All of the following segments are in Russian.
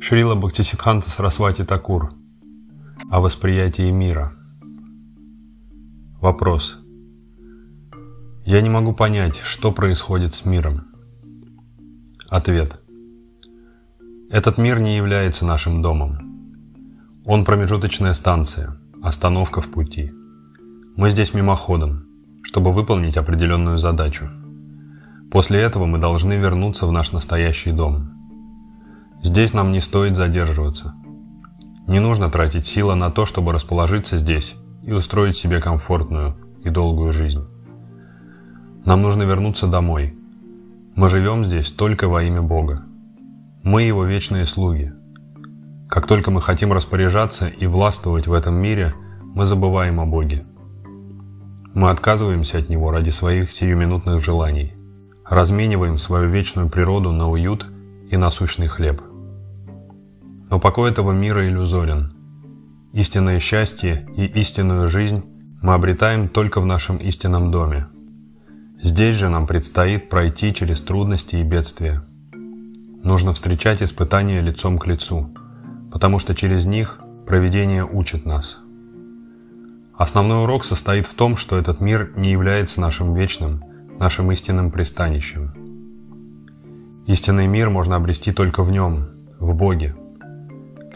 Шрила Бхактисидханта Сарасвати Такур о восприятии мира. Вопрос. Я не могу понять, что происходит с миром. Ответ. Этот мир не является нашим домом. Он промежуточная станция, остановка в пути. Мы здесь мимоходом, чтобы выполнить определенную задачу. После этого мы должны вернуться в наш настоящий дом – Здесь нам не стоит задерживаться. Не нужно тратить силы на то, чтобы расположиться здесь и устроить себе комфортную и долгую жизнь. Нам нужно вернуться домой. Мы живем здесь только во имя Бога. Мы Его вечные слуги. Как только мы хотим распоряжаться и властвовать в этом мире, мы забываем о Боге. Мы отказываемся от Него ради своих сиюминутных желаний, размениваем свою вечную природу на уют и насущный хлеб. Но покой этого мира иллюзорен. Истинное счастье и истинную жизнь мы обретаем только в нашем истинном доме. Здесь же нам предстоит пройти через трудности и бедствия. Нужно встречать испытания лицом к лицу, потому что через них проведение учит нас. Основной урок состоит в том, что этот мир не является нашим вечным, нашим истинным пристанищем. Истинный мир можно обрести только в нем, в Боге –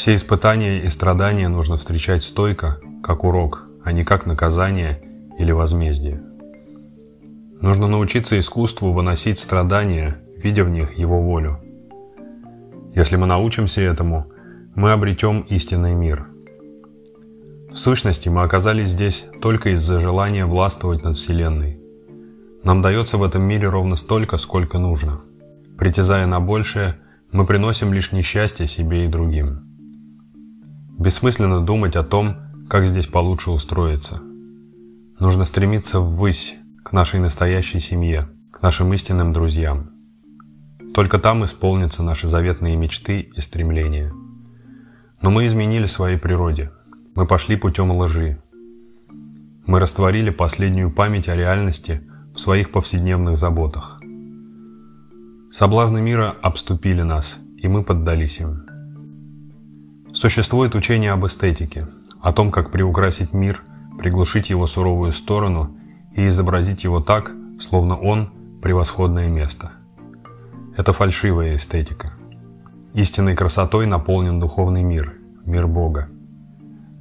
все испытания и страдания нужно встречать стойко, как урок, а не как наказание или возмездие. Нужно научиться искусству выносить страдания, видя в них его волю. Если мы научимся этому, мы обретем истинный мир. В сущности, мы оказались здесь только из-за желания властвовать над Вселенной. Нам дается в этом мире ровно столько, сколько нужно. Притязая на большее, мы приносим лишь несчастье себе и другим. Бессмысленно думать о том, как здесь получше устроиться. Нужно стремиться ввысь, к нашей настоящей семье, к нашим истинным друзьям. Только там исполнятся наши заветные мечты и стремления. Но мы изменили своей природе. Мы пошли путем лжи. Мы растворили последнюю память о реальности в своих повседневных заботах. Соблазны мира обступили нас, и мы поддались им. Существует учение об эстетике, о том, как приукрасить мир, приглушить его суровую сторону и изобразить его так, словно он – превосходное место. Это фальшивая эстетика. Истинной красотой наполнен духовный мир, мир Бога.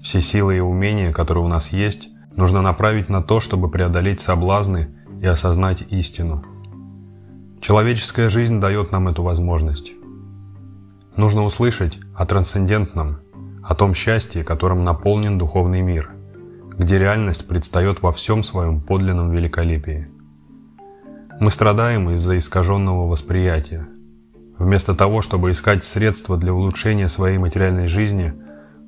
Все силы и умения, которые у нас есть, нужно направить на то, чтобы преодолеть соблазны и осознать истину. Человеческая жизнь дает нам эту возможность. Нужно услышать о трансцендентном, о том счастье, которым наполнен духовный мир, где реальность предстает во всем своем подлинном великолепии. Мы страдаем из-за искаженного восприятия. Вместо того, чтобы искать средства для улучшения своей материальной жизни,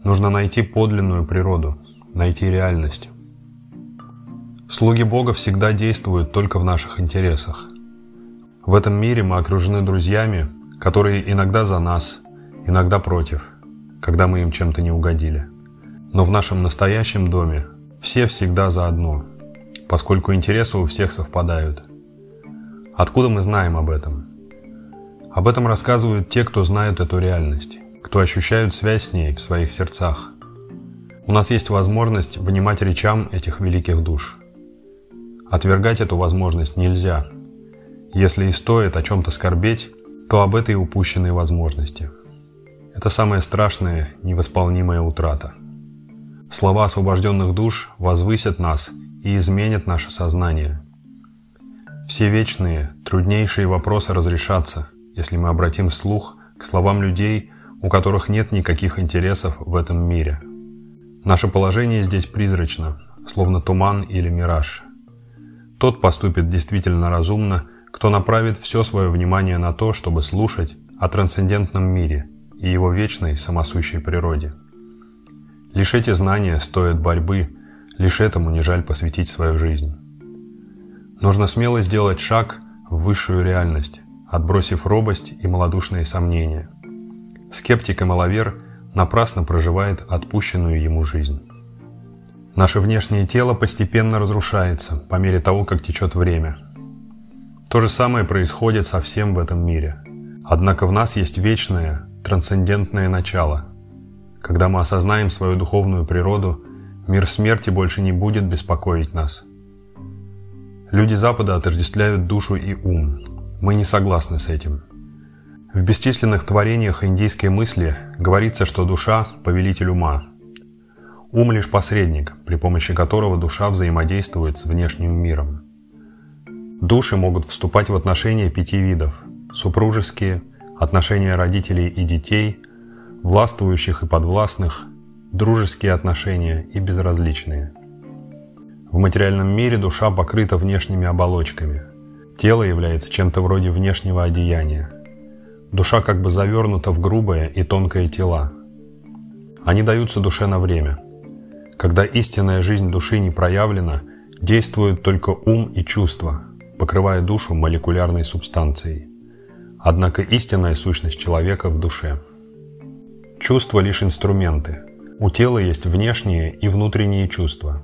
нужно найти подлинную природу, найти реальность. Слуги Бога всегда действуют только в наших интересах. В этом мире мы окружены друзьями, которые иногда за нас, иногда против, когда мы им чем-то не угодили. Но в нашем настоящем доме все всегда заодно, поскольку интересы у всех совпадают. Откуда мы знаем об этом? Об этом рассказывают те, кто знают эту реальность, кто ощущают связь с ней в своих сердцах. У нас есть возможность внимать речам этих великих душ. Отвергать эту возможность нельзя. Если и стоит о чем-то скорбеть, то об этой упущенной возможности. Это самая страшная, невосполнимая утрата. Слова освобожденных душ возвысят нас и изменят наше сознание. Все вечные, труднейшие вопросы разрешатся, если мы обратим слух к словам людей, у которых нет никаких интересов в этом мире. Наше положение здесь призрачно, словно туман или мираж. Тот поступит действительно разумно, кто направит все свое внимание на то, чтобы слушать о трансцендентном мире и его вечной самосущей природе. Лишь эти знания стоят борьбы, лишь этому не жаль посвятить свою жизнь. Нужно смело сделать шаг в высшую реальность, отбросив робость и малодушные сомнения. Скептик и маловер напрасно проживает отпущенную ему жизнь. Наше внешнее тело постепенно разрушается по мере того, как течет время – То же самое происходит со всем в этом мире. Однако в нас есть вечное, трансцендентное начало. Когда мы осознаем свою духовную природу, мир смерти больше не будет беспокоить нас. Люди Запада отождествляют душу и ум. Мы не согласны с этим. В бесчисленных творениях индийской мысли говорится, что душа – повелитель ума. Ум – лишь посредник, при помощи которого душа взаимодействует с внешним миром. Души могут вступать в отношения пяти видов – супружеские, отношения родителей и детей, властвующих и подвластных, дружеские отношения и безразличные. В материальном мире душа покрыта внешними оболочками. Тело является чем-то вроде внешнего одеяния – Душа как бы завернута в грубое и тонкое тела. Они даются душе на время. Когда истинная жизнь души не проявлена, действуют только ум и чувства, покрывая душу молекулярной субстанцией. Однако истинная сущность человека в душе. Чувства лишь инструменты. У тела есть внешние и внутренние чувства.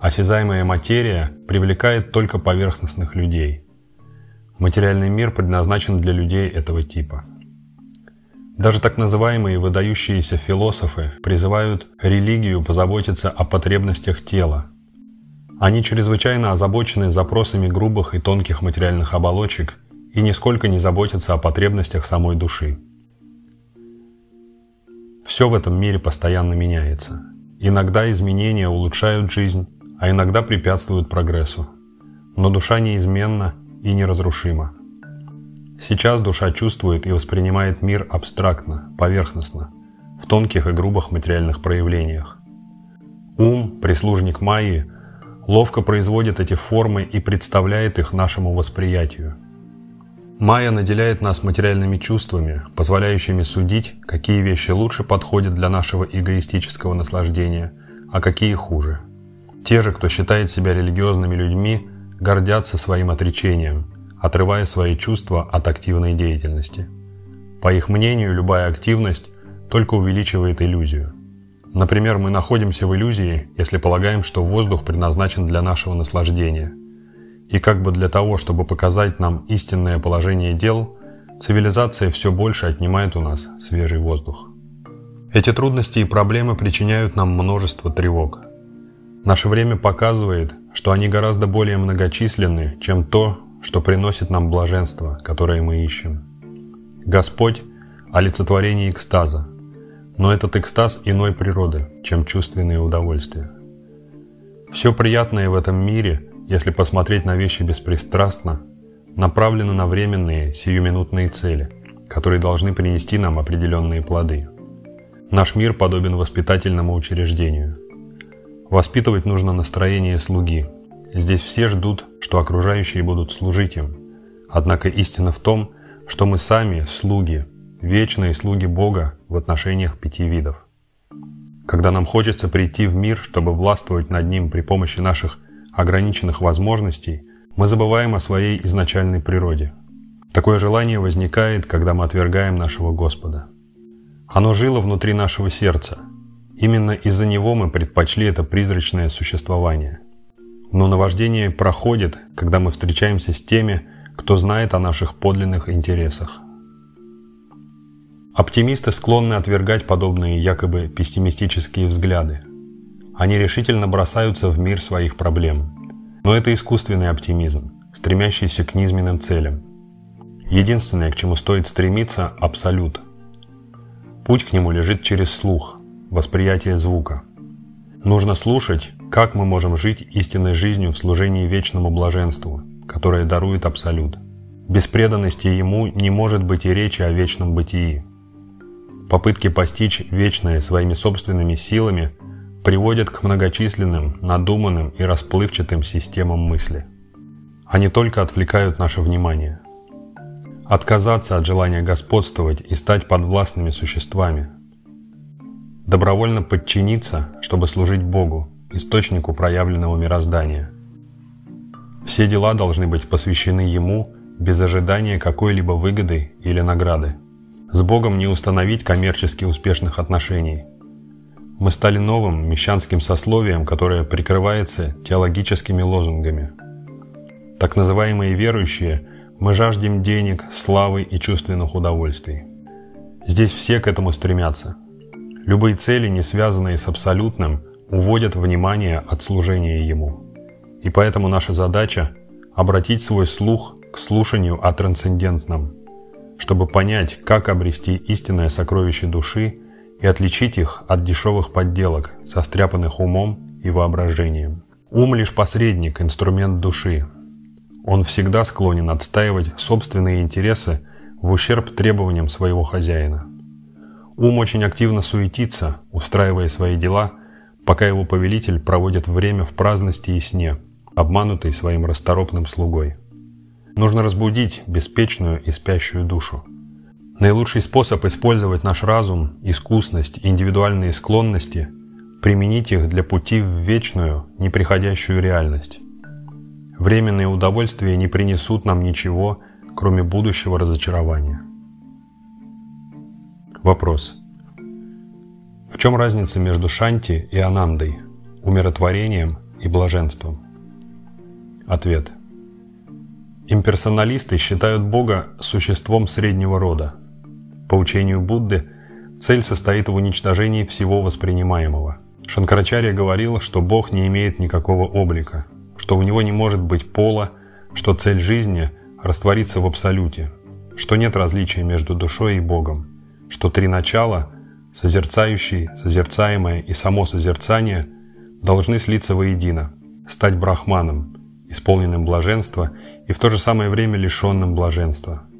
Осязаемая материя привлекает только поверхностных людей – Материальный мир предназначен для людей этого типа. Даже так называемые выдающиеся философы призывают религию позаботиться о потребностях тела. Они чрезвычайно озабочены запросами грубых и тонких материальных оболочек и нисколько не заботятся о потребностях самой души. Все в этом мире постоянно меняется. Иногда изменения улучшают жизнь, а иногда препятствуют прогрессу. Но душа неизменна и неразрушима. Сейчас душа чувствует и воспринимает мир абстрактно, поверхностно, в тонких и грубых материальных проявлениях. Ум, прислужник Майи, ловко производит эти формы и представляет их нашему восприятию. Майя наделяет нас материальными чувствами, позволяющими судить, какие вещи лучше подходят для нашего эгоистического наслаждения, а какие хуже. Те же, кто считает себя религиозными людьми, гордятся своим отречением, отрывая свои чувства от активной деятельности. По их мнению, любая активность только увеличивает иллюзию. Например, мы находимся в иллюзии, если полагаем, что воздух предназначен для нашего наслаждения. И как бы для того, чтобы показать нам истинное положение дел, цивилизация все больше отнимает у нас свежий воздух. Эти трудности и проблемы причиняют нам множество тревог. Наше время показывает, что они гораздо более многочисленны, чем то, что приносит нам блаженство, которое мы ищем. Господь – олицетворение экстаза, но этот экстаз иной природы, чем чувственные удовольствия. Все приятное в этом мире, если посмотреть на вещи беспристрастно, направлено на временные, сиюминутные цели, которые должны принести нам определенные плоды. Наш мир подобен воспитательному учреждению – Воспитывать нужно настроение слуги. Здесь все ждут, что окружающие будут служить им. Однако истина в том, что мы сами слуги, вечные слуги Бога в отношениях пяти видов. Когда нам хочется прийти в мир, чтобы властвовать над ним при помощи наших ограниченных возможностей, мы забываем о своей изначальной природе. Такое желание возникает, когда мы отвергаем нашего Господа. Оно жило внутри нашего сердца – Именно из-за него мы предпочли это призрачное существование. Но наваждение проходит, когда мы встречаемся с теми, кто знает о наших подлинных интересах. Оптимисты склонны отвергать подобные якобы пессимистические взгляды. Они решительно бросаются в мир своих проблем. Но это искусственный оптимизм, стремящийся к низменным целям. Единственное, к чему стоит стремиться – абсолют. Путь к нему лежит через слух – восприятие звука. Нужно слушать, как мы можем жить истинной жизнью в служении вечному блаженству, которое дарует Абсолют. Без преданности Ему не может быть и речи о вечном бытии. Попытки постичь вечное своими собственными силами приводят к многочисленным, надуманным и расплывчатым системам мысли. Они только отвлекают наше внимание. Отказаться от желания господствовать и стать подвластными существами – добровольно подчиниться, чтобы служить Богу, источнику проявленного мироздания. Все дела должны быть посвящены Ему без ожидания какой-либо выгоды или награды. С Богом не установить коммерчески успешных отношений. Мы стали новым мещанским сословием, которое прикрывается теологическими лозунгами. Так называемые верующие, мы жаждем денег, славы и чувственных удовольствий. Здесь все к этому стремятся. Любые цели, не связанные с абсолютным, уводят внимание от служения Ему. И поэтому наша задача – обратить свой слух к слушанию о трансцендентном, чтобы понять, как обрести истинное сокровище души и отличить их от дешевых подделок, состряпанных умом и воображением. Ум лишь посредник, инструмент души. Он всегда склонен отстаивать собственные интересы в ущерб требованиям своего хозяина. Ум очень активно суетится, устраивая свои дела, пока его повелитель проводит время в праздности и сне, обманутый своим расторопным слугой. Нужно разбудить беспечную и спящую душу. Наилучший способ использовать наш разум, искусность индивидуальные склонности – применить их для пути в вечную, неприходящую реальность. Временные удовольствия не принесут нам ничего, кроме будущего разочарования. Вопрос. В чем разница между шанти и анандой, умиротворением и блаженством? Ответ. Имперсоналисты считают Бога существом среднего рода – по учению Будды, цель состоит в уничтожении всего воспринимаемого. Шанкарачарья говорил, что Бог не имеет никакого облика, что у него не может быть пола, что цель жизни – раствориться в абсолюте, что нет различия между душой и Богом, что три начала – созерцающий, созерцаемое и само созерцание – должны слиться воедино, стать брахманом, исполненным блаженства и в то же самое время лишенным блаженства –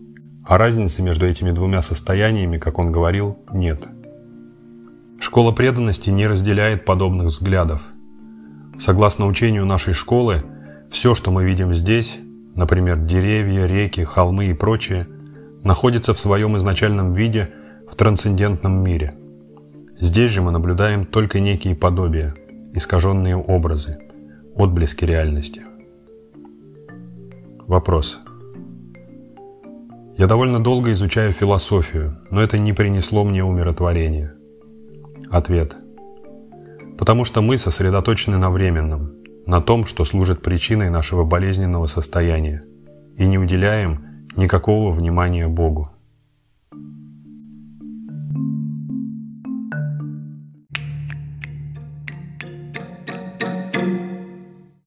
а разницы между этими двумя состояниями, как он говорил, нет. Школа преданности не разделяет подобных взглядов. Согласно учению нашей школы, все, что мы видим здесь, например, деревья, реки, холмы и прочее, находится в своем изначальном виде в трансцендентном мире. Здесь же мы наблюдаем только некие подобия, искаженные образы, отблески реальности. Вопрос. Я довольно долго изучаю философию, но это не принесло мне умиротворения. Ответ. Потому что мы сосредоточены на временном, на том, что служит причиной нашего болезненного состояния, и не уделяем никакого внимания Богу.